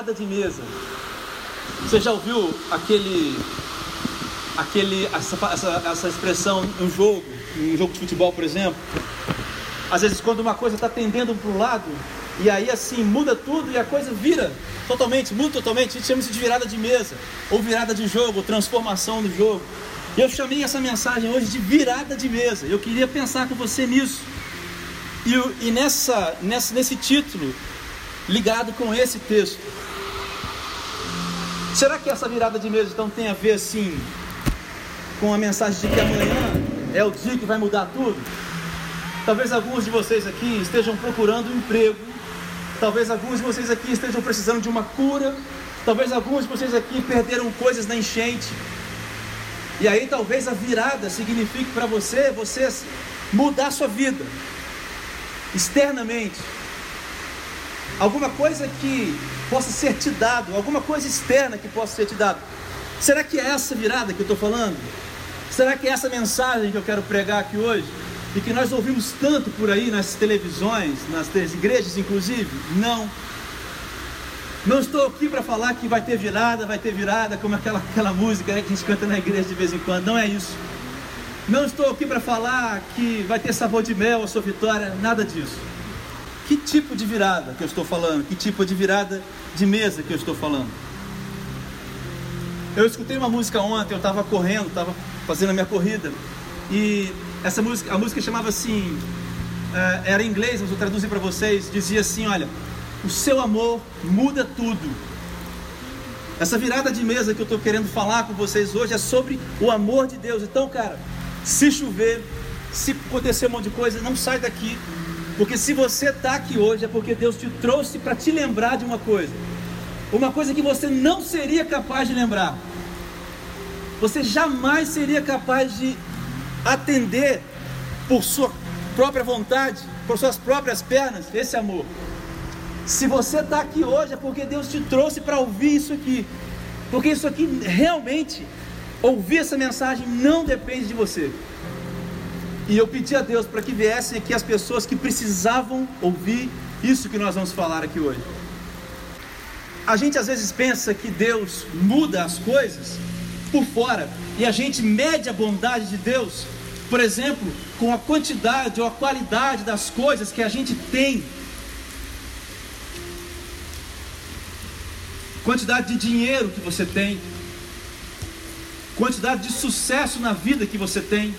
virada de mesa. Você já ouviu aquele, aquele, essa, essa, essa expressão em um jogo, em um jogo de futebol, por exemplo? Às vezes, quando uma coisa está tendendo para o lado, e aí assim muda tudo e a coisa vira totalmente, muda totalmente. A gente chama isso de virada de mesa, ou virada de jogo, transformação do jogo. Eu chamei essa mensagem hoje de virada de mesa. Eu queria pensar com você nisso. E, e nessa, nessa, nesse título, ligado com esse texto. Será que essa virada de mesa então tem a ver assim com a mensagem de que amanhã é o dia que vai mudar tudo? Talvez alguns de vocês aqui estejam procurando um emprego. Talvez alguns de vocês aqui estejam precisando de uma cura. Talvez alguns de vocês aqui perderam coisas na enchente. E aí talvez a virada signifique para você, você mudar sua vida externamente. Alguma coisa que possa ser te dado, alguma coisa externa que possa ser te dado. Será que é essa virada que eu estou falando? Será que é essa mensagem que eu quero pregar aqui hoje? E que nós ouvimos tanto por aí nas televisões, nas igrejas inclusive? Não. Não estou aqui para falar que vai ter virada, vai ter virada, como aquela, aquela música né, que a gente canta na igreja de vez em quando. Não é isso. Não estou aqui para falar que vai ter sabor de mel a sua vitória, nada disso. Que tipo de virada que eu estou falando? Que tipo de virada de mesa que eu estou falando? Eu escutei uma música ontem, eu estava correndo, estava fazendo a minha corrida, e essa música, a música chamava assim, uh, era em inglês, mas eu traduzi para vocês, dizia assim, olha, o seu amor muda tudo. Essa virada de mesa que eu estou querendo falar com vocês hoje é sobre o amor de Deus. Então, cara, se chover, se acontecer um monte de coisa, não sai daqui. Porque se você está aqui hoje é porque Deus te trouxe para te lembrar de uma coisa. Uma coisa que você não seria capaz de lembrar. Você jamais seria capaz de atender por sua própria vontade, por suas próprias pernas, esse amor. Se você está aqui hoje é porque Deus te trouxe para ouvir isso aqui. Porque isso aqui realmente Ouvir essa mensagem não depende de você. E eu pedi a Deus para que viessem aqui as pessoas que precisavam ouvir isso que nós vamos falar aqui hoje. A gente às vezes pensa que Deus muda as coisas por fora e a gente mede a bondade de Deus, por exemplo, com a quantidade ou a qualidade das coisas que a gente tem. Quantidade de dinheiro que você tem, quantidade de sucesso na vida que você tem.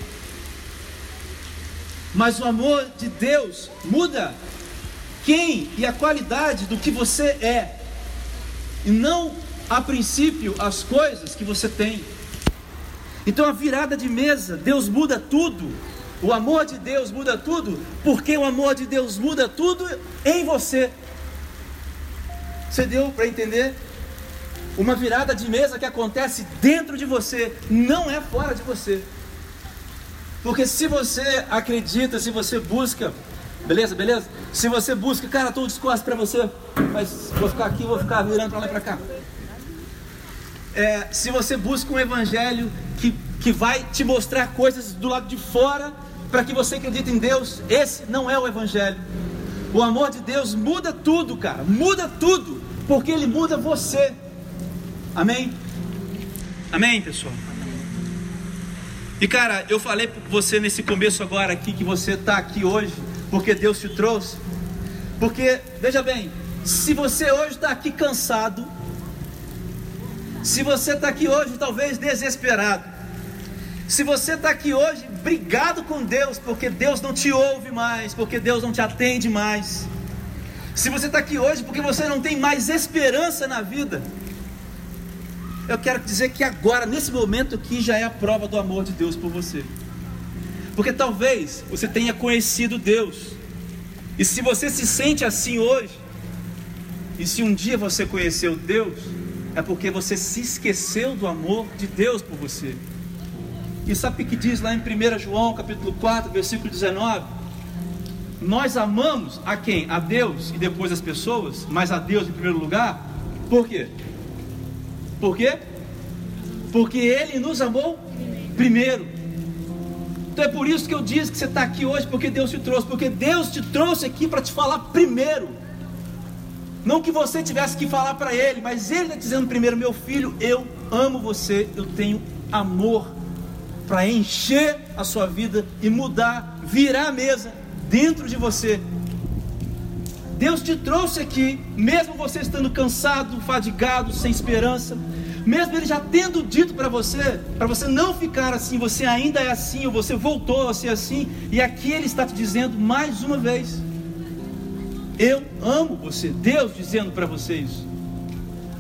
Mas o amor de Deus muda quem e a qualidade do que você é, e não a princípio as coisas que você tem. Então a virada de mesa, Deus muda tudo. O amor de Deus muda tudo, porque o amor de Deus muda tudo em você. Você deu para entender? Uma virada de mesa que acontece dentro de você, não é fora de você. Porque se você acredita, se você busca, beleza, beleza? Se você busca, cara, estou disposto para você, mas vou ficar aqui, vou ficar virando para lá e para cá. É, se você busca um evangelho que, que vai te mostrar coisas do lado de fora, para que você acredite em Deus, esse não é o evangelho. O amor de Deus muda tudo, cara, muda tudo, porque ele muda você. Amém? Amém, pessoal? E cara, eu falei para você nesse começo agora aqui que você está aqui hoje porque Deus te trouxe. Porque, veja bem, se você hoje está aqui cansado, se você está aqui hoje talvez desesperado, se você está aqui hoje brigado com Deus porque Deus não te ouve mais, porque Deus não te atende mais, se você está aqui hoje porque você não tem mais esperança na vida, eu quero dizer que agora, nesse momento aqui, já é a prova do amor de Deus por você. Porque talvez você tenha conhecido Deus. E se você se sente assim hoje, e se um dia você conheceu Deus, é porque você se esqueceu do amor de Deus por você. E sabe o que diz lá em 1 João capítulo 4, versículo 19? Nós amamos a quem? A Deus e depois as pessoas, mas a Deus em primeiro lugar. Por quê? Por quê? Porque Ele nos amou primeiro. Então é por isso que eu disse que você está aqui hoje, porque Deus te trouxe, porque Deus te trouxe aqui para te falar primeiro. Não que você tivesse que falar para ele, mas ele está dizendo primeiro: Meu filho, eu amo você, eu tenho amor para encher a sua vida e mudar, virar a mesa dentro de você. Deus te trouxe aqui, mesmo você estando cansado, fadigado, sem esperança, mesmo Ele já tendo dito para você, para você não ficar assim, você ainda é assim, ou você voltou a ser assim, e aqui Ele está te dizendo mais uma vez: Eu amo você, Deus dizendo para você isso.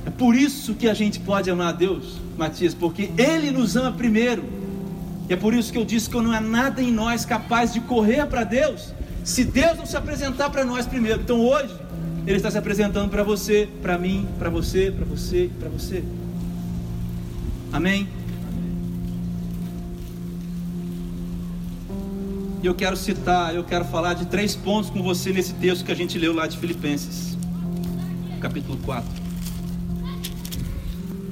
É por isso que a gente pode amar a Deus, Matias, porque Ele nos ama primeiro. E é por isso que eu disse que não há nada em nós capaz de correr para Deus, se Deus não se apresentar para nós primeiro. Então hoje, Ele está se apresentando para você, para mim, para você, para você, para você. Amém? E eu quero citar, eu quero falar de três pontos com você nesse texto que a gente leu lá de Filipenses, capítulo 4.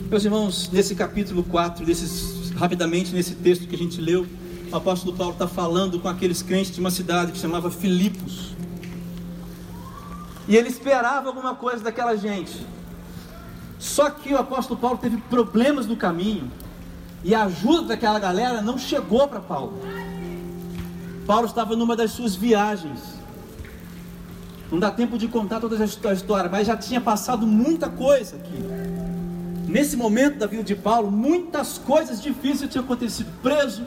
Meus irmãos, nesse capítulo 4, desses, rapidamente nesse texto que a gente leu, o apóstolo Paulo está falando com aqueles crentes de uma cidade que chamava Filipos. E ele esperava alguma coisa daquela gente. Só que o apóstolo Paulo teve problemas no caminho e a ajuda daquela galera não chegou para Paulo. Paulo estava numa das suas viagens. Não dá tempo de contar toda a história, mas já tinha passado muita coisa aqui. Nesse momento da vida de Paulo, muitas coisas difíceis tinham acontecido. Preso,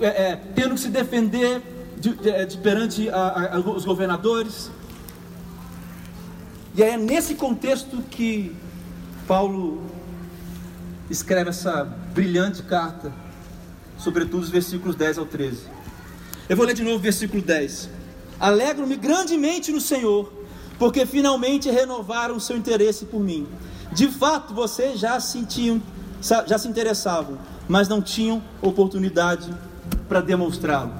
é, é, tendo que se defender de, de, de perante a, a, os governadores, e é nesse contexto que Paulo escreve essa brilhante carta, sobretudo os versículos 10 ao 13. Eu vou ler de novo o versículo 10. Alegro-me grandemente no Senhor, porque finalmente renovaram o seu interesse por mim. De fato, vocês já sentiam, já se interessavam, mas não tinham oportunidade para demonstrá-lo.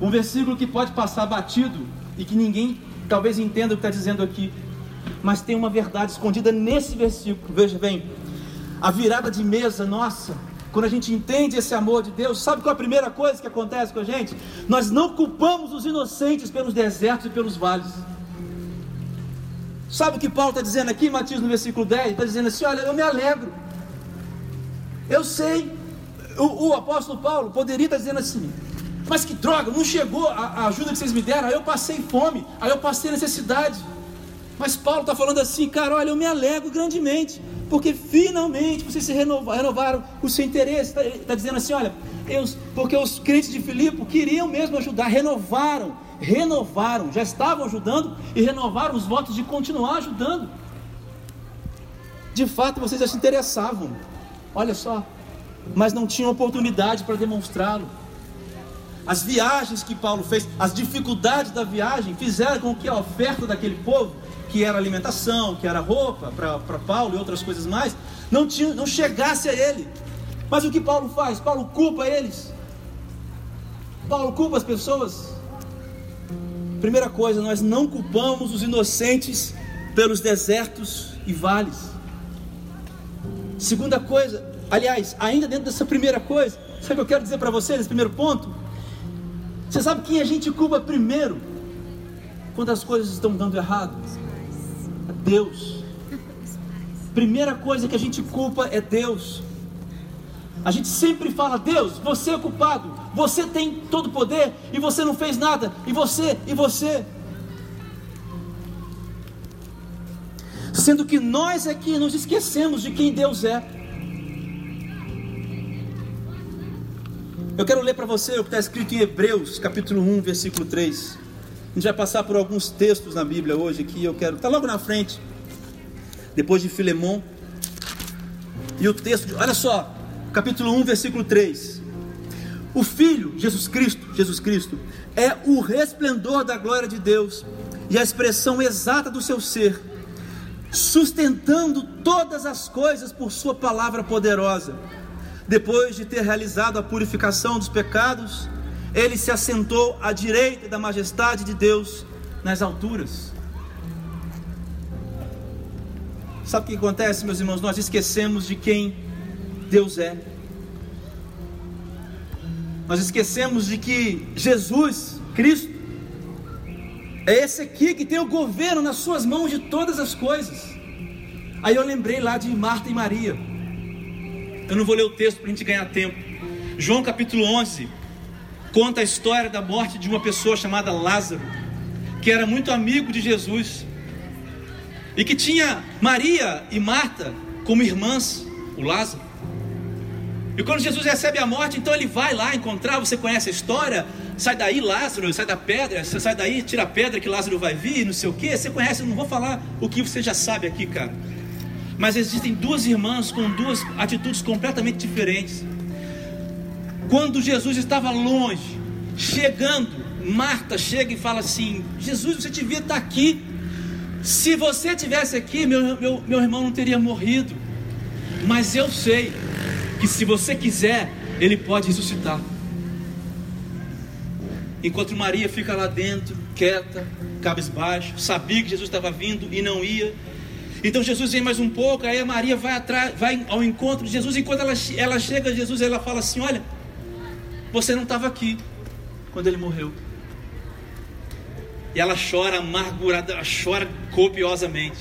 Um versículo que pode passar batido e que ninguém talvez entenda o que está dizendo aqui, mas tem uma verdade escondida nesse versículo. Veja bem, a virada de mesa nossa, quando a gente entende esse amor de Deus, sabe qual é a primeira coisa que acontece com a gente? Nós não culpamos os inocentes pelos desertos e pelos vales. Sabe o que Paulo está dizendo aqui, Matias, no versículo 10? Está dizendo assim: Olha, eu me alegro. Eu sei. O, o apóstolo Paulo poderia estar dizendo assim: Mas que droga, não chegou a, a ajuda que vocês me deram. Aí eu passei fome, aí eu passei necessidade. Mas Paulo está falando assim, cara, olha, eu me alegro grandemente, porque finalmente vocês se renovaram, renovaram o seu interesse. Está tá dizendo assim, olha, eu, porque os crentes de Filipe queriam mesmo ajudar, renovaram, renovaram, já estavam ajudando e renovaram os votos de continuar ajudando. De fato, vocês já se interessavam, olha só, mas não tinham oportunidade para demonstrá-lo. As viagens que Paulo fez, as dificuldades da viagem, fizeram com que a oferta daquele povo que era alimentação, que era roupa para Paulo e outras coisas mais, não, tinha, não chegasse a ele. Mas o que Paulo faz? Paulo culpa eles. Paulo culpa as pessoas. Primeira coisa, nós não culpamos os inocentes pelos desertos e vales. Segunda coisa, aliás, ainda dentro dessa primeira coisa, sabe o que eu quero dizer para vocês, esse primeiro ponto? Você sabe quem a gente culpa primeiro quando as coisas estão dando errado? Deus. Primeira coisa que a gente culpa é Deus. A gente sempre fala: Deus, você é culpado, você tem todo o poder e você não fez nada, e você, e você. Sendo que nós aqui nos esquecemos de quem Deus é. Eu quero ler para você o que está escrito em Hebreus, capítulo 1, versículo 3. A gente vai passar por alguns textos na Bíblia hoje aqui. Eu quero. Está logo na frente. Depois de Filemão. E o texto. De, olha só. Capítulo 1, versículo 3. O Filho, Jesus Cristo, Jesus Cristo, é o resplendor da glória de Deus e a expressão exata do seu ser, sustentando todas as coisas por Sua palavra poderosa. Depois de ter realizado a purificação dos pecados, ele se assentou à direita da majestade de Deus nas alturas. Sabe o que acontece, meus irmãos? Nós esquecemos de quem Deus é. Nós esquecemos de que Jesus, Cristo, É esse aqui que tem o governo nas suas mãos de todas as coisas. Aí eu lembrei lá de Marta e Maria. Eu não vou ler o texto para a gente ganhar tempo. João capítulo 11 conta a história da morte de uma pessoa chamada Lázaro, que era muito amigo de Jesus e que tinha Maria e Marta como irmãs, o Lázaro. E quando Jesus recebe a morte, então ele vai lá encontrar, você conhece a história? Sai daí, Lázaro, sai da pedra, sai daí, tira a pedra que Lázaro vai vir, não sei o que. Você conhece, eu não vou falar o que você já sabe aqui, cara. Mas existem duas irmãs com duas atitudes completamente diferentes. Quando Jesus estava longe, chegando, Marta chega e fala assim: Jesus, você devia estar aqui. Se você tivesse aqui, meu, meu, meu irmão não teria morrido. Mas eu sei que se você quiser, ele pode ressuscitar. Enquanto Maria fica lá dentro, quieta, cabisbaixo, sabia que Jesus estava vindo e não ia. Então Jesus vem mais um pouco, aí a Maria vai atrás, vai ao encontro de Jesus. Enquanto ela, ela chega a Jesus, ela fala assim: Olha, você não estava aqui quando ele morreu. E ela chora amargurada, ela chora copiosamente.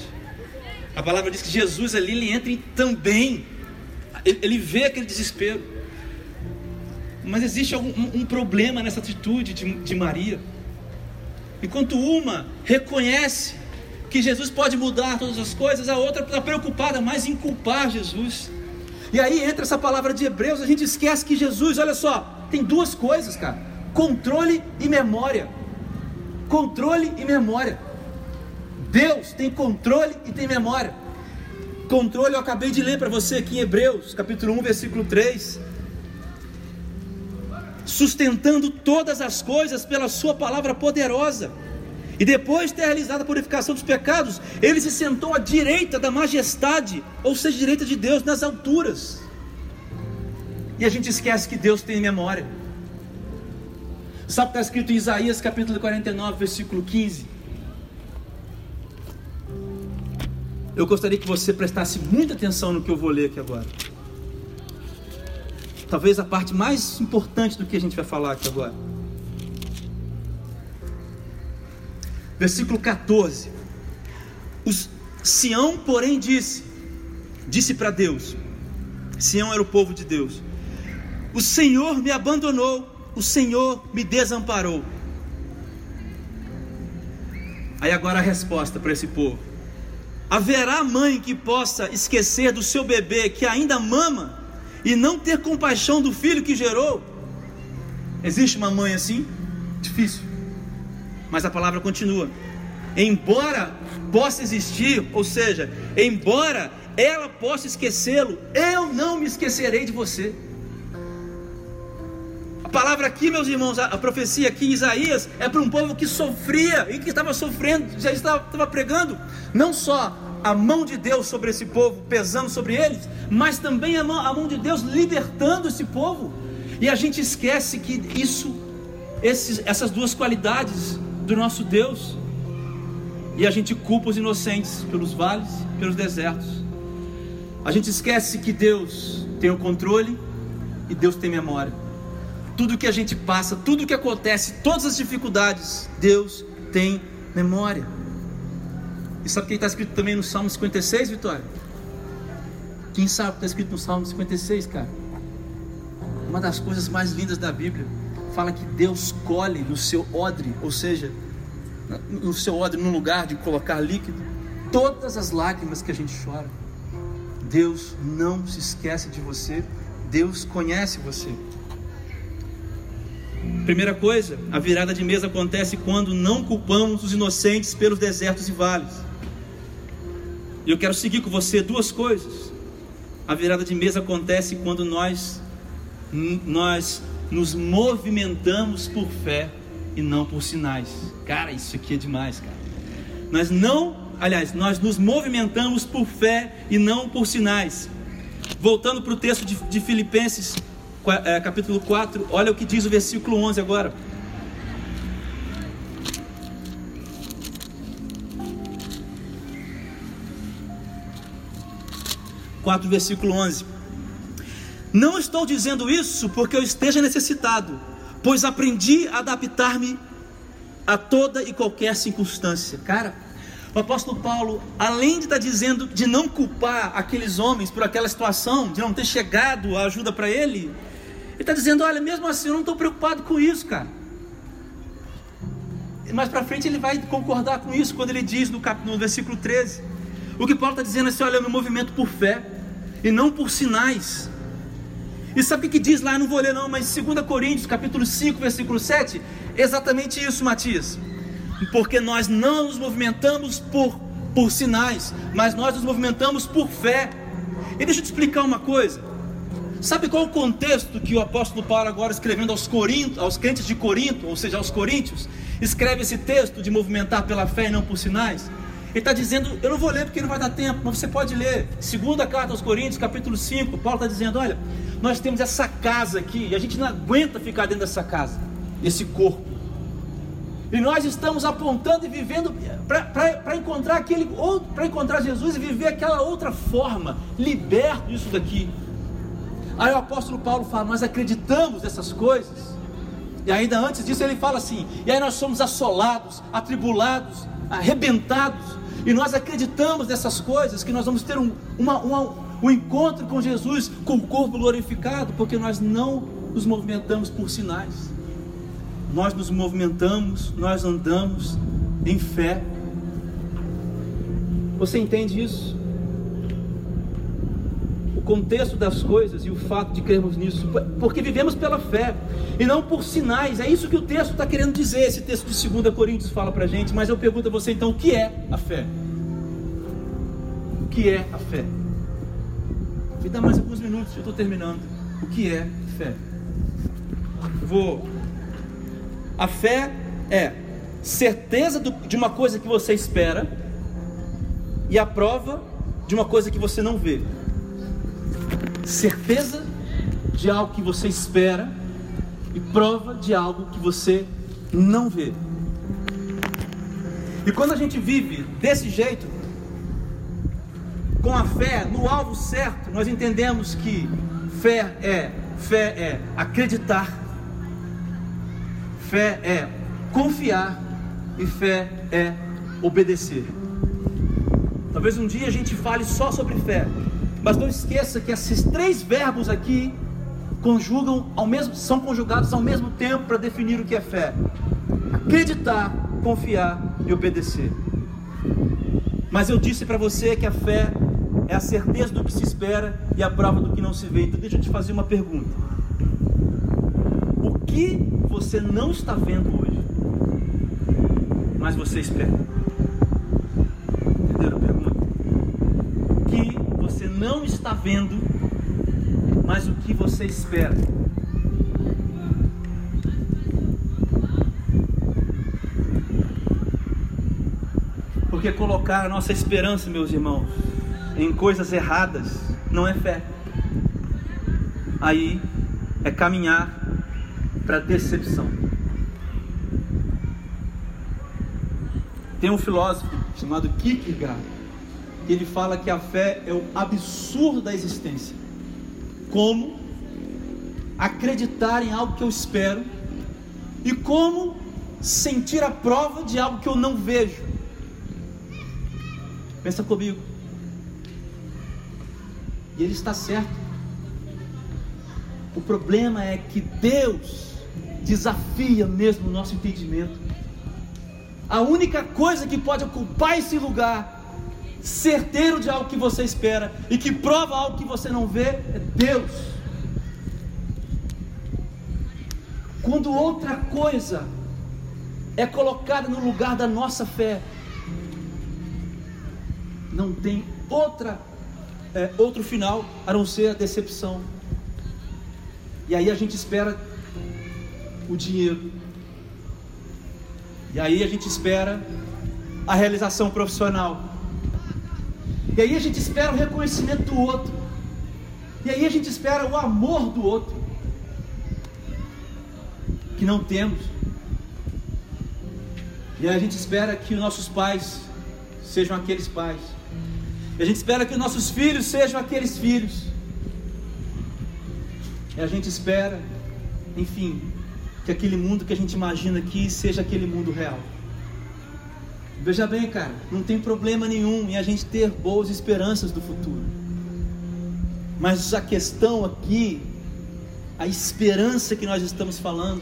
A palavra diz que Jesus ali ele entra em também ele vê aquele desespero. Mas existe algum, um problema nessa atitude de, de Maria. Enquanto uma reconhece que Jesus pode mudar todas as coisas, a outra está preocupada mais em culpar Jesus. E aí entra essa palavra de Hebreus, a gente esquece que Jesus, olha só, tem duas coisas, cara: controle e memória. Controle e memória. Deus tem controle e tem memória. Controle eu acabei de ler para você aqui em Hebreus, capítulo 1, versículo 3. Sustentando todas as coisas pela Sua palavra poderosa. E depois de ter realizado a purificação dos pecados, ele se sentou à direita da majestade, ou seja, direita de Deus, nas alturas. E a gente esquece que Deus tem memória. Sabe o que está escrito em Isaías capítulo 49, versículo 15? eu gostaria que você prestasse muita atenção no que eu vou ler aqui agora. Talvez a parte mais importante do que a gente vai falar aqui agora. Versículo 14. Os, Sião, porém, disse: Disse para Deus. Sião era o povo de Deus. O Senhor me abandonou, o Senhor me desamparou. Aí agora a resposta para esse povo. Haverá mãe que possa esquecer do seu bebê que ainda mama e não ter compaixão do filho que gerou? Existe uma mãe assim? Difícil. Mas a palavra continua. Embora possa existir, ou seja, embora ela possa esquecê-lo, eu não me esquecerei de você palavra aqui, meus irmãos, a, profecia aqui em Isaías é para um povo que sofria e que estava sofrendo, já estava, estava pregando, não só a mão de Deus sobre esse povo, pesando sobre eles, mas também a mão, a mão de Deus libertando esse povo. E a gente esquece que isso, esses, essas duas qualidades do nosso Deus, e a gente culpa os inocentes pelos vales, pelos desertos. A gente esquece que Deus tem o controle e Deus tem memória tudo que a gente passa, tudo que acontece, todas as dificuldades, Deus tem memória. E sabe o que está escrito também no Salmo 56, Vitória? Quem sabe o que está escrito no Salmo 56, cara? Uma das coisas mais lindas da Bíblia fala que Deus colhe no seu odre, ou seja, no seu odre, no lugar de colocar líquido, todas as lágrimas que a gente chora. Deus não se esquece de você, Deus conhece você. Primeira coisa, a virada de mesa acontece quando não culpamos os inocentes pelos desertos e vales. E eu quero seguir com você duas coisas. A virada de mesa acontece quando nós nós nos movimentamos por fé e não por sinais. Cara, isso aqui é demais, cara. Nós não, aliás, nós nos movimentamos por fé e não por sinais. Voltando para o texto de, de Filipenses é, capítulo 4, olha o que diz o versículo 11 agora. Quatro, versículo 11. Não estou dizendo isso porque eu esteja necessitado, pois aprendi a adaptar-me a toda e qualquer circunstância. Cara, o apóstolo Paulo, além de estar tá dizendo de não culpar aqueles homens por aquela situação, de não ter chegado a ajuda para ele, ele está dizendo: olha, mesmo assim eu não estou preocupado com isso, cara. Mais para frente ele vai concordar com isso quando ele diz no, cap... no versículo 13. O que Paulo está dizendo é assim: olha, eu me movimento por fé e não por sinais. E sabe o que diz lá? Eu não vou ler não, mas 2 Coríntios, capítulo 5, versículo 7, exatamente isso, Matias. Porque nós não nos movimentamos por, por sinais, mas nós nos movimentamos por fé. E deixa eu te explicar uma coisa. Sabe qual o contexto que o apóstolo Paulo, agora escrevendo aos, Corinto, aos crentes de Corinto, ou seja, aos Coríntios, escreve esse texto de movimentar pela fé e não por sinais? Ele está dizendo, eu não vou ler porque não vai dar tempo, mas você pode ler. Segunda carta aos Coríntios, capítulo 5, Paulo está dizendo, olha, nós temos essa casa aqui, e a gente não aguenta ficar dentro dessa casa, desse corpo. E nós estamos apontando e vivendo para encontrar aquele outro, para encontrar Jesus e viver aquela outra forma, liberto disso daqui. Aí o apóstolo Paulo fala: Nós acreditamos nessas coisas. E ainda antes disso ele fala assim: E aí nós somos assolados, atribulados, arrebentados. E nós acreditamos nessas coisas, que nós vamos ter um, uma, uma, um encontro com Jesus, com o corpo glorificado, porque nós não nos movimentamos por sinais. Nós nos movimentamos, nós andamos em fé. Você entende isso? O contexto das coisas e o fato de crermos nisso, porque vivemos pela fé e não por sinais. É isso que o texto está querendo dizer. Esse texto de 2 Coríntios fala para gente. Mas eu pergunto a você então: o que é a fé? Que é a fé? Me dá mais alguns minutos, eu estou terminando. O que é fé? Vou. A fé é certeza de uma coisa que você espera e a prova de uma coisa que você não vê. Certeza de algo que você espera e prova de algo que você não vê. E quando a gente vive desse jeito, com a fé no alvo certo, nós entendemos que fé é fé é acreditar, fé é confiar e fé é obedecer. Talvez um dia a gente fale só sobre fé, mas não esqueça que esses três verbos aqui conjugam ao mesmo, são conjugados ao mesmo tempo para definir o que é fé: acreditar, confiar e obedecer. Mas eu disse para você que a fé é a certeza do que se espera e a prova do que não se vê. Então deixa eu te fazer uma pergunta. O que você não está vendo hoje, mas você espera? Entenderam a pergunta? O que você não está vendo, mas o que você espera. Porque colocar a nossa esperança, meus irmãos, em coisas erradas não é fé. Aí é caminhar para decepção. Tem um filósofo chamado Kierkegaard que ele fala que a fé é o absurdo da existência como acreditar em algo que eu espero e como sentir a prova de algo que eu não vejo. Pensa comigo. E ele está certo. O problema é que Deus desafia mesmo o nosso entendimento. A única coisa que pode ocupar esse lugar certeiro de algo que você espera e que prova algo que você não vê é Deus. Quando outra coisa é colocada no lugar da nossa fé, não tem outra é, outro final a não ser a decepção. E aí a gente espera o dinheiro. E aí a gente espera a realização profissional. E aí a gente espera o reconhecimento do outro. E aí a gente espera o amor do outro. Que não temos. E aí a gente espera que os nossos pais sejam aqueles pais. A gente espera que os nossos filhos sejam aqueles filhos. E a gente espera, enfim, que aquele mundo que a gente imagina aqui seja aquele mundo real. Veja bem, cara, não tem problema nenhum em a gente ter boas esperanças do futuro. Mas a questão aqui, a esperança que nós estamos falando,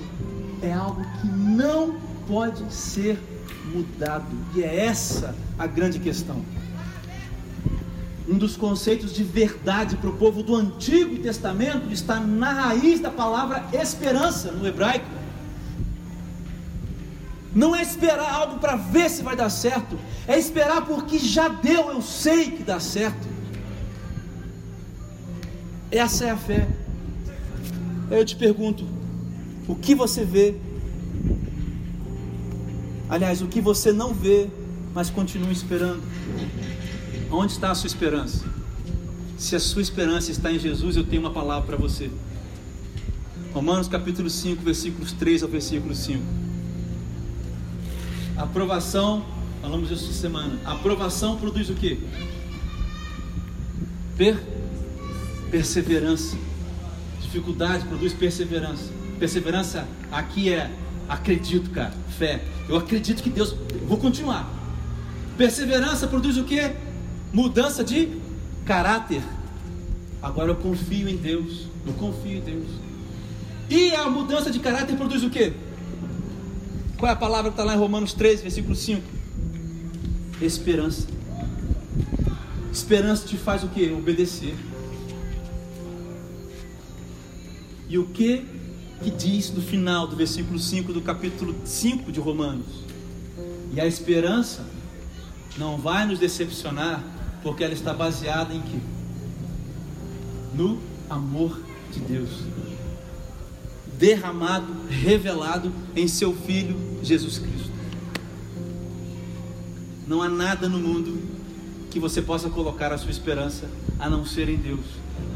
é algo que não pode ser mudado. E é essa a grande questão. Um dos conceitos de verdade para o povo do Antigo Testamento está na raiz da palavra esperança no hebraico. Não é esperar algo para ver se vai dar certo, é esperar porque já deu, eu sei que dá certo. Essa é a fé. Aí eu te pergunto: o que você vê? Aliás, o que você não vê, mas continua esperando? Onde está a sua esperança? Se a sua esperança está em Jesus, eu tenho uma palavra para você. Romanos capítulo 5, versículos 3 ao versículo 5. Aprovação, falamos isso essa semana. Aprovação produz o que? Per perseverança. Dificuldade produz perseverança. Perseverança aqui é acredito, cara, fé. Eu acredito que Deus, vou continuar. Perseverança produz o que? Mudança de caráter. Agora eu confio em Deus. Eu confio em Deus. E a mudança de caráter produz o que? Qual é a palavra que está lá em Romanos 13, versículo 5? Esperança. Esperança te faz o que? Obedecer. E o que que diz no final do versículo 5 do capítulo 5 de Romanos? E a esperança não vai nos decepcionar, porque ela está baseada em que? No amor de Deus derramado, revelado em seu Filho Jesus Cristo. Não há nada no mundo que você possa colocar a sua esperança a não ser em Deus,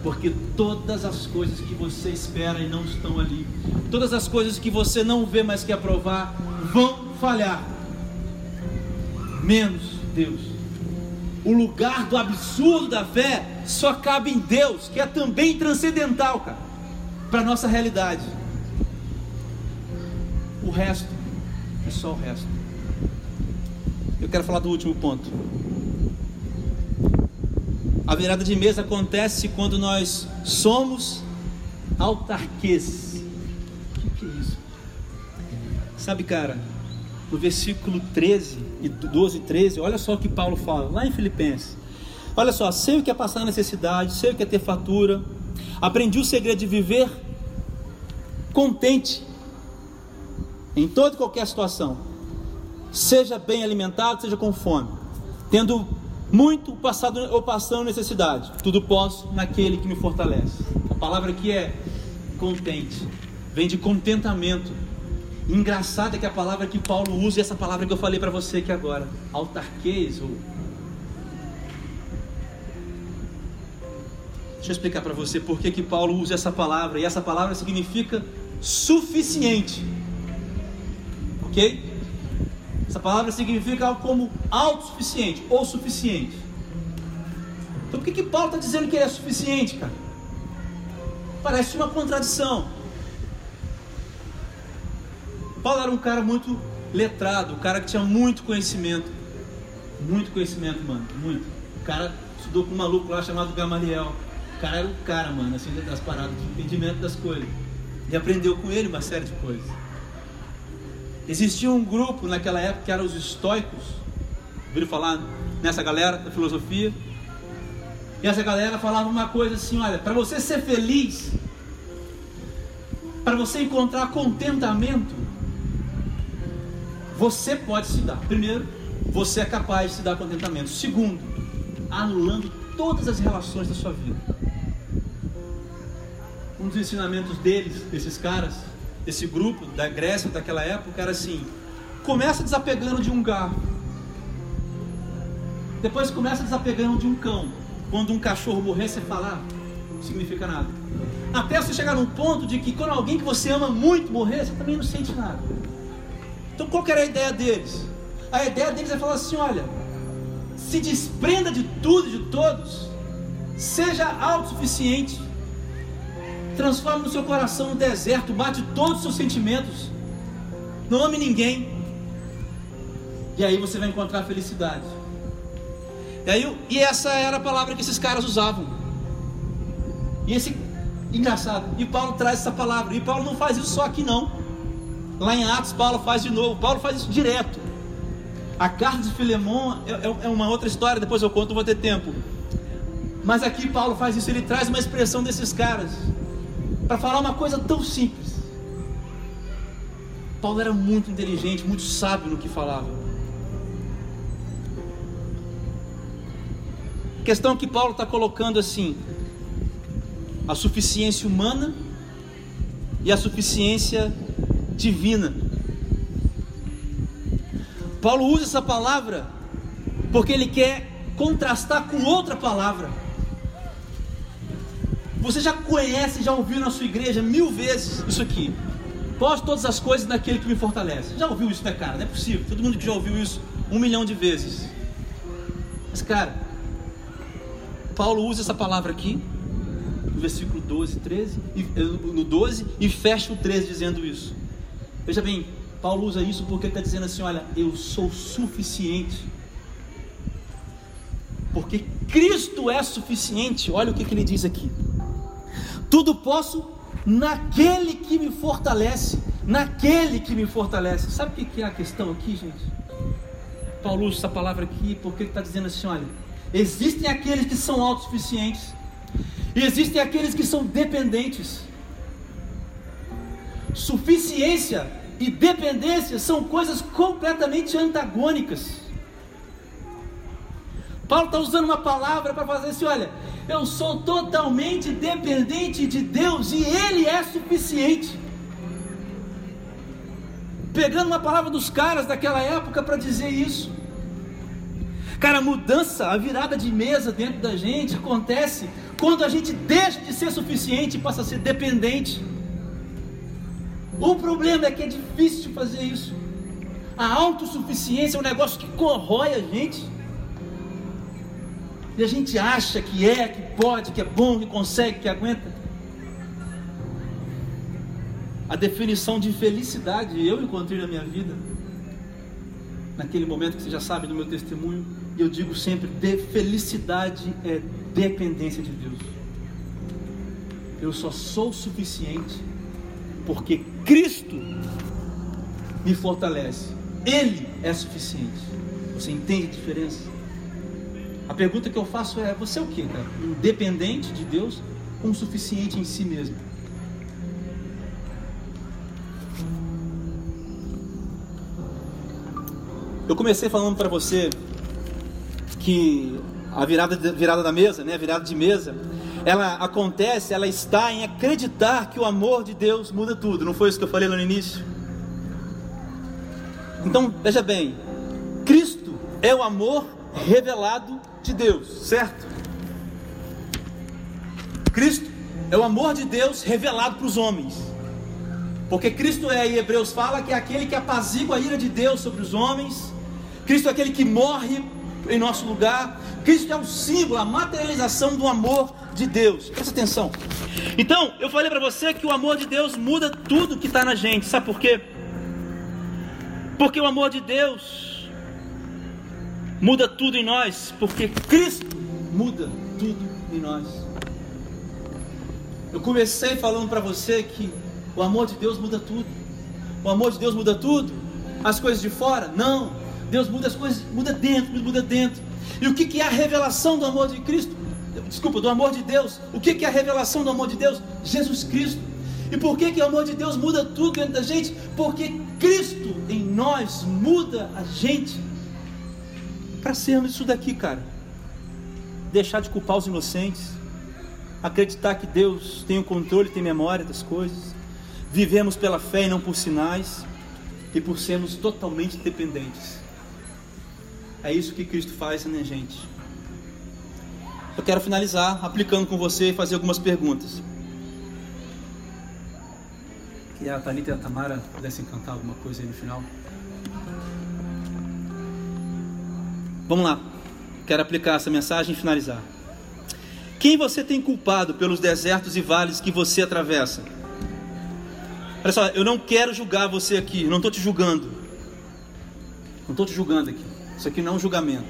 porque todas as coisas que você espera e não estão ali, todas as coisas que você não vê mais que aprovar, vão falhar, menos Deus. O lugar do absurdo da fé só cabe em Deus, que é também transcendental, cara, para nossa realidade. O resto é só o resto. Eu quero falar do último ponto. A virada de mesa acontece quando nós somos autarqueses. O que é isso? Sabe, cara, no versículo 13 e 12 e 13, olha só o que Paulo fala, lá em Filipenses. Olha só, sei o que é passar necessidade, sei o que é ter fatura, aprendi o segredo de viver contente em toda e qualquer situação. Seja bem alimentado, seja com fome, tendo muito passado ou passando necessidade, tudo posso naquele que me fortalece. A palavra aqui é contente, vem de contentamento. Engraçado é que a palavra que Paulo usa é essa palavra que eu falei para você aqui agora, autarquês ou Deixa eu explicar para você por que, que Paulo usa essa palavra, e essa palavra significa suficiente ok? Essa palavra significa algo como autossuficiente ou suficiente. Então por que, que Paulo está dizendo que ele é suficiente, cara? Parece uma contradição. Paulo era um cara muito letrado, um cara que tinha muito conhecimento. Muito conhecimento, mano, muito. O cara estudou com um maluco lá chamado Gamaliel. O cara era o cara, mano, assim, das paradas, de entendimento das coisas. E aprendeu com ele uma série de coisas. Existia um grupo naquela época que eram os estoicos. Ouviram falar nessa galera da filosofia? E essa galera falava uma coisa assim: olha, para você ser feliz, para você encontrar contentamento, você pode se dar. Primeiro, você é capaz de se dar contentamento. Segundo, anulando todas as relações da sua vida. Um dos ensinamentos deles, desses caras, esse grupo da Grécia daquela época era assim: começa desapegando de um garfo, depois começa desapegando de um cão. Quando um cachorro morrer, você fala, ah, não significa nada. Até você chegar num ponto de que quando alguém que você ama muito morrer, você também não sente nada. Então qual que era a ideia deles? A ideia deles é falar assim: olha, se desprenda de tudo e de todos, seja autossuficiente, transforme no seu coração um deserto, mate todos os seus sentimentos. Não ame ninguém. E aí você vai encontrar felicidade. E, aí, e essa era a palavra que esses caras usavam. E esse engraçado. E Paulo traz essa palavra. E Paulo não faz isso só aqui não. Lá em Atos Paulo faz de novo. Paulo faz isso direto. A carta de Filemão é, é, é uma outra história, depois eu conto, não vou ter tempo. Mas aqui Paulo faz isso, ele traz uma expressão desses caras para falar uma coisa tão simples. Paulo era muito inteligente, muito sábio no que falava. A questão que Paulo está colocando assim: a suficiência humana e a suficiência divina. Paulo usa essa palavra porque ele quer contrastar com outra palavra. Você já conhece, já ouviu na sua igreja mil vezes isso aqui. Posso todas as coisas naquele que me fortalece. Já ouviu isso, né, cara? Não é possível. Todo mundo que já ouviu isso um milhão de vezes. Mas, cara, Paulo usa essa palavra aqui, no versículo 12, 13, eh, no 12, e fecha o 13 dizendo isso. Veja bem, Paulo usa isso porque ele está dizendo assim: olha, eu sou suficiente. Porque Cristo é suficiente. Olha o que, que ele diz aqui. Tudo posso naquele que me fortalece. Naquele que me fortalece. Sabe o que é a questão aqui, gente? Paulo usa essa palavra aqui porque ele está dizendo assim: olha, existem aqueles que são autossuficientes, e existem aqueles que são dependentes. Suficiência e dependência são coisas completamente antagônicas. Paulo está usando uma palavra para fazer assim: olha, eu sou totalmente dependente de Deus e Ele é suficiente. Pegando uma palavra dos caras daquela época para dizer isso. Cara, a mudança, a virada de mesa dentro da gente acontece quando a gente deixa de ser suficiente e passa a ser dependente. O problema é que é difícil fazer isso. A autossuficiência é um negócio que corrói a gente. E a gente acha que é, que pode, que é bom, que consegue, que aguenta. A definição de felicidade eu encontrei na minha vida. Naquele momento que você já sabe do meu testemunho, eu digo sempre: de felicidade é dependência de Deus. Eu só sou suficiente porque Cristo me fortalece. Ele é suficiente. Você entende a diferença? A pergunta que eu faço é: você é o que, cara? Independente de Deus ou suficiente em si mesmo? Eu comecei falando para você que a virada, virada da mesa, né, a virada de mesa, ela acontece, ela está em acreditar que o amor de Deus muda tudo. Não foi isso que eu falei lá no início? Então, veja bem, Cristo é o amor revelado de Deus, certo? Cristo é o amor de Deus revelado para os homens. Porque Cristo é, e Hebreus fala que é aquele que apazigua a ira de Deus sobre os homens. Cristo é aquele que morre em nosso lugar. Cristo é o símbolo, a materialização do amor de Deus. Presta atenção. Então, eu falei para você que o amor de Deus muda tudo que está na gente. Sabe por quê? Porque o amor de Deus muda tudo em nós, porque Cristo muda tudo em nós. Eu comecei falando para você que o amor de Deus muda tudo. O amor de Deus muda tudo. As coisas de fora? Não. Deus muda as coisas, muda dentro, muda dentro. E o que, que é a revelação do amor de Cristo? Desculpa, do amor de Deus. O que, que é a revelação do amor de Deus? Jesus Cristo. E por que, que o amor de Deus muda tudo dentro da gente? Porque Cristo em nós muda a gente para sermos isso daqui, cara. Deixar de culpar os inocentes, acreditar que Deus tem o controle, tem memória das coisas. Vivemos pela fé e não por sinais, e por sermos totalmente dependentes. É isso que Cristo faz na gente. Eu quero finalizar aplicando com você e fazer algumas perguntas. Que a Thalita e a Tamara pudessem cantar alguma coisa aí no final. Vamos lá. Quero aplicar essa mensagem e finalizar. Quem você tem culpado pelos desertos e vales que você atravessa? Olha só, eu não quero julgar você aqui, não estou te julgando. Não estou te julgando aqui. Isso aqui não é um julgamento.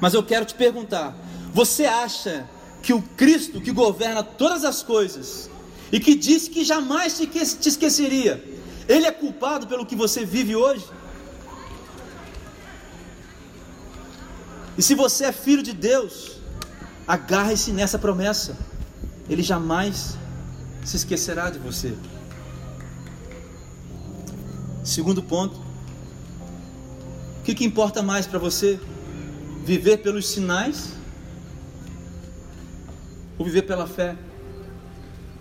Mas eu quero te perguntar: você acha que o Cristo que governa todas as coisas e que disse que jamais te esqueceria, ele é culpado pelo que você vive hoje? E se você é filho de Deus, agarre-se nessa promessa. Ele jamais se esquecerá de você. Segundo ponto, o que, que importa mais para você? Viver pelos sinais ou viver pela fé?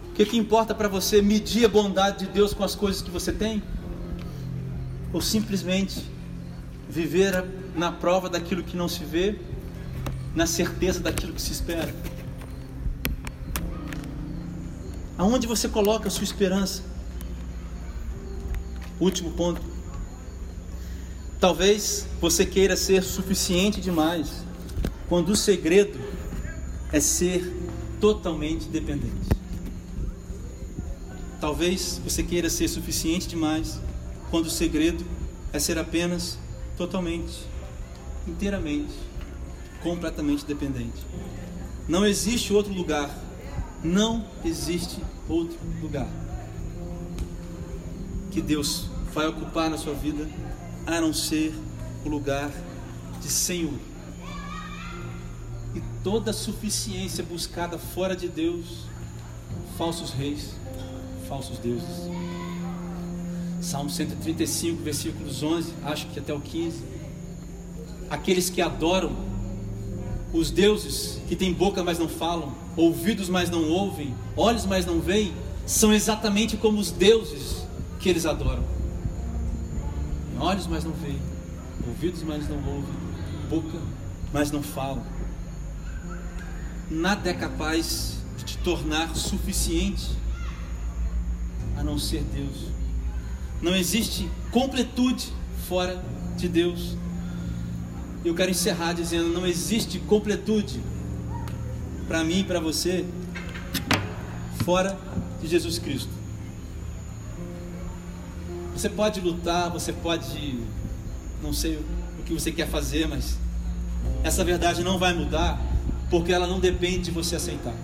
O que, que importa para você medir a bondade de Deus com as coisas que você tem? Ou simplesmente viver na prova daquilo que não se vê, na certeza daquilo que se espera? Aonde você coloca a sua esperança? Último ponto. Talvez você queira ser suficiente demais, quando o segredo é ser totalmente dependente. Talvez você queira ser suficiente demais, quando o segredo é ser apenas totalmente, inteiramente, completamente dependente. Não existe outro lugar. Não existe outro lugar que Deus vai ocupar na sua vida a não ser o lugar de Senhor. E toda suficiência buscada fora de Deus, falsos reis, falsos deuses. Salmo 135, versículos 11, acho que até o 15. Aqueles que adoram os deuses que têm boca, mas não falam, ouvidos, mas não ouvem, olhos, mas não veem, são exatamente como os deuses que eles adoram. Olhos, mas não veem, ouvidos, mas não ouvem, boca, mas não falam. Nada é capaz de te tornar suficiente a não ser Deus. Não existe completude fora de Deus. Eu quero encerrar dizendo: não existe completude para mim e para você fora de Jesus Cristo. Você pode lutar, você pode, não sei o que você quer fazer, mas essa verdade não vai mudar, porque ela não depende de você aceitar.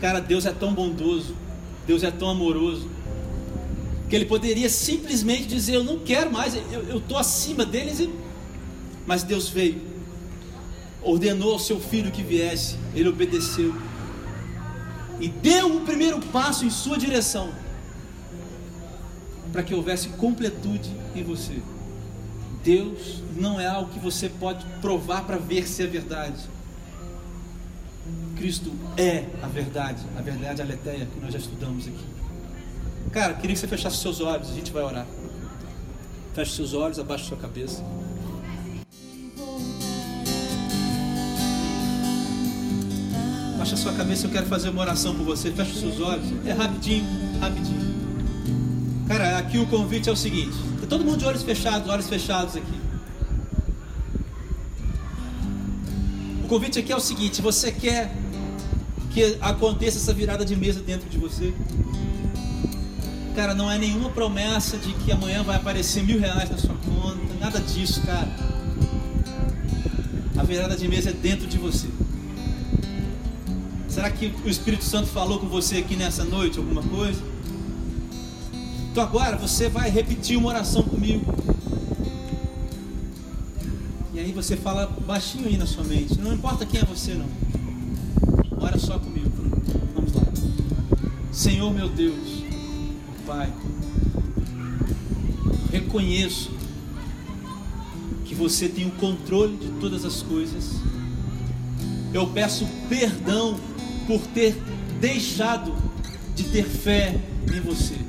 Cara, Deus é tão bondoso, Deus é tão amoroso, que Ele poderia simplesmente dizer: Eu não quero mais, eu estou acima deles, mas Deus veio, ordenou ao seu filho que viesse, ele obedeceu e deu o primeiro passo em sua direção para que houvesse completude em você. Deus não é algo que você pode provar para ver se é verdade. Cristo é a verdade, a verdade aletheia que nós já estudamos aqui. Cara, queria que você fechasse seus olhos, a gente vai orar. Feche seus olhos, abaixe sua cabeça. Baixa sua cabeça, eu quero fazer uma oração por você. Feche seus olhos. É rapidinho, rapidinho. Cara, aqui o convite é o seguinte: tá todo mundo de olhos fechados, olhos fechados aqui. O convite aqui é o seguinte: você quer que aconteça essa virada de mesa dentro de você? Cara, não é nenhuma promessa de que amanhã vai aparecer mil reais na sua conta, nada disso, cara. A virada de mesa é dentro de você. Será que o Espírito Santo falou com você aqui nessa noite alguma coisa? Então agora você vai repetir uma oração comigo. E aí você fala baixinho aí na sua mente. Não importa quem é você não. Ora só comigo. Vamos lá. Senhor meu Deus, Pai, reconheço que você tem o controle de todas as coisas. Eu peço perdão por ter deixado de ter fé em você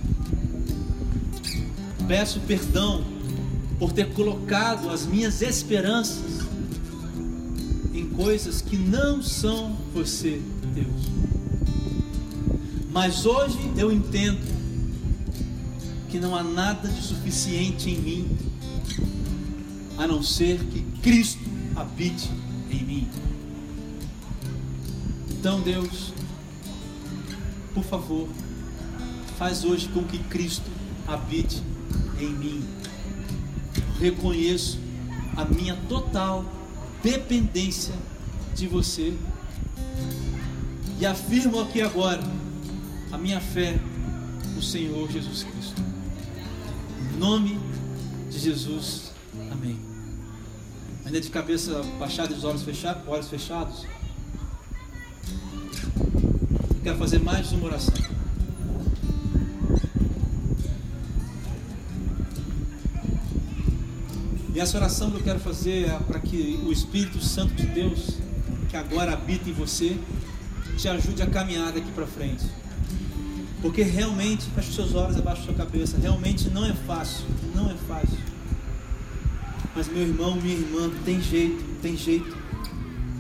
peço perdão por ter colocado as minhas esperanças em coisas que não são você, Deus. Mas hoje eu entendo que não há nada de suficiente em mim a não ser que Cristo habite em mim. Então, Deus, por favor, faz hoje com que Cristo habite em mim. reconheço a minha total dependência de você e afirmo aqui agora a minha fé no Senhor Jesus Cristo. Em nome de Jesus, amém. Ainda de cabeça baixada e os olhos fechados, olhos fechados. Quero fazer mais uma oração. E essa oração que eu quero fazer é para que o Espírito Santo de Deus, que agora habita em você, te ajude a caminhar daqui para frente. Porque realmente, feche seus olhos abaixo da sua cabeça, realmente não é fácil, não é fácil. Mas meu irmão, minha irmã, tem jeito, tem jeito.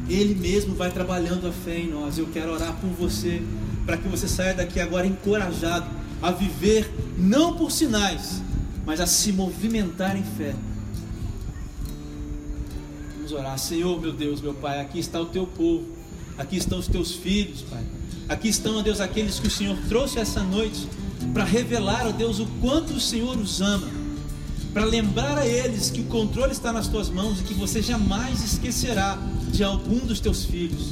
Ele mesmo vai trabalhando a fé em nós. Eu quero orar por você, para que você saia daqui agora encorajado a viver não por sinais, mas a se movimentar em fé. Vamos orar, Senhor, meu Deus, meu Pai, aqui está o teu povo, aqui estão os teus filhos, Pai. Aqui estão, ó Deus, aqueles que o Senhor trouxe essa noite para revelar, ó Deus, o quanto o Senhor os ama, para lembrar a eles que o controle está nas tuas mãos e que você jamais esquecerá de algum dos teus filhos.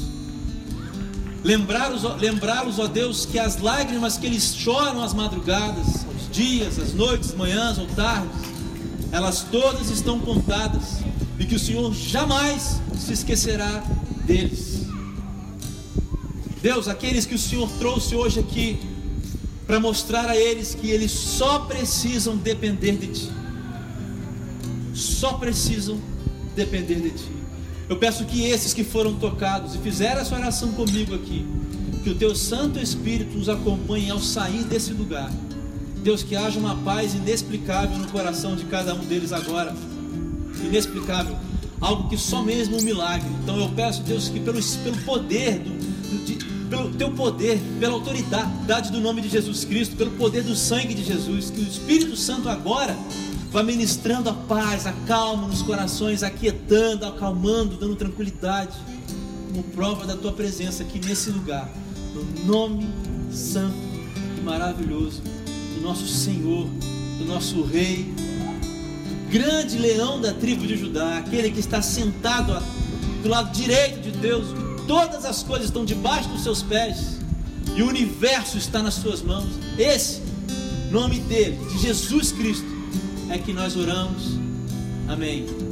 Lembrá-los, lembrá-los, ó Deus, que as lágrimas que eles choram às madrugadas, aos dias, às noites, manhãs ou tardes, elas todas estão contadas e que o Senhor jamais se esquecerá deles. Deus, aqueles que o Senhor trouxe hoje aqui, para mostrar a eles que eles só precisam depender de Ti. Só precisam depender de Ti. Eu peço que esses que foram tocados e fizeram essa oração comigo aqui, que o Teu Santo Espírito os acompanhe ao sair desse lugar. Deus, que haja uma paz inexplicável no coração de cada um deles agora. Inexplicável. Algo que só mesmo um milagre. Então eu peço, Deus, que pelo, pelo poder do, de, pelo teu poder, pela autoridade do nome de Jesus Cristo, pelo poder do sangue de Jesus, que o Espírito Santo agora vá ministrando a paz, a calma nos corações, aquietando, acalmando, dando tranquilidade, como prova da tua presença aqui nesse lugar, no nome santo e maravilhoso do nosso Senhor, do nosso Rei, grande leão da tribo de Judá, aquele que está sentado do lado direito de Deus, todas as coisas estão debaixo dos seus pés e o universo está nas suas mãos. Esse nome dele, de Jesus Cristo, é que nós oramos. Amém.